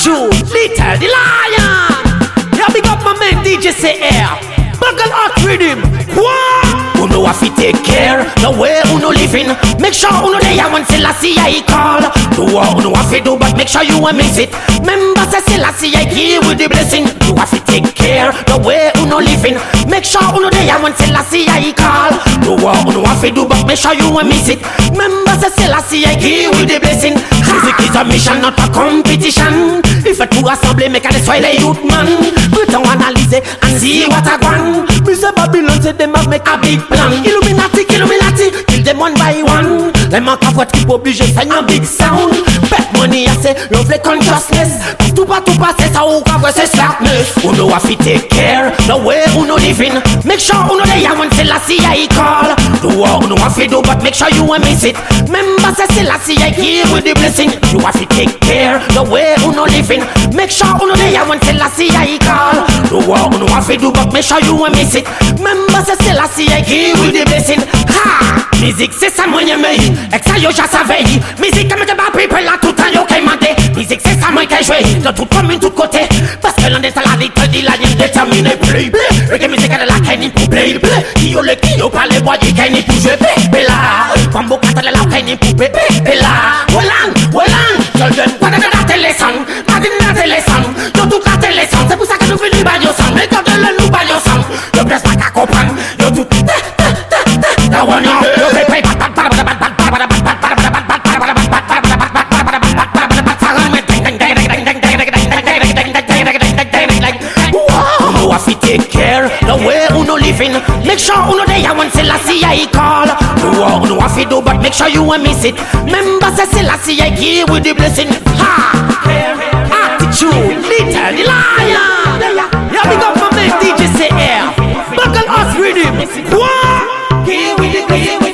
Attitude, Little Di Lion. Yeah, big up my man DJ C-Air. Bogle Hot Riddim. What? Uno have to take care the way uno living. Make sure uno there when Selassie I call. Do what uno have to do, but make sure you won't miss it. Remember say Selassie I give with the blessing. You have to take care the way uno living. Make sure uno there when Selassie I call. Do what uno have to do, but make sure you won't miss it. Remember say Selassie I give with the blessing. Music is a mission, not a competition. If a two assemble, make a destroy the youth man. Put on analyse and see what I want. Me say Babylon them have make a big plan. Illuminati, Illuminati, kill them one by one. Them a cavote qui obligé faire un big sound. Bet money say, love the consciousness. Tout pas tout pas c'est ça ou quoi c'est slackness. Uno have to take care the way uno living. Make sure uno dey here when Selassie I call. Do what uno have to do, but make sure you won't miss it. Remember say Selassie I here with the blessing. You have to take care the way uno living. Make sure uno dey here when Selassie I call. Do what uno have to do, but make sure you won't miss it. Remember say Selassie I here with the blessing. Ha! Musique c'est ça moyen mais Exa yo ja savais Musique comme de bas people là tout temps yo qu'est mandé Musique c'est ça moi qu'est joué De tout commune tout côté Yolande salari te di la yin determine play Reggae music de la kani pou play Ki yo le ki yo pale boye kani pou je pe Bela, kwambo katale la kani pou pepe Bela, welan, welan Solven, wadada la telesan, madin la telesan Yo tout la telesan, se Make sure you day they want one Selassie I call. Do what you have to do, but make sure you won't miss it. Members say Selassie I give with the blessing. Ha! Attitude, Little Di Lion. Yeah, big up my man DJ C-Air. Bogle Hot Riddim. What? Here with the, here with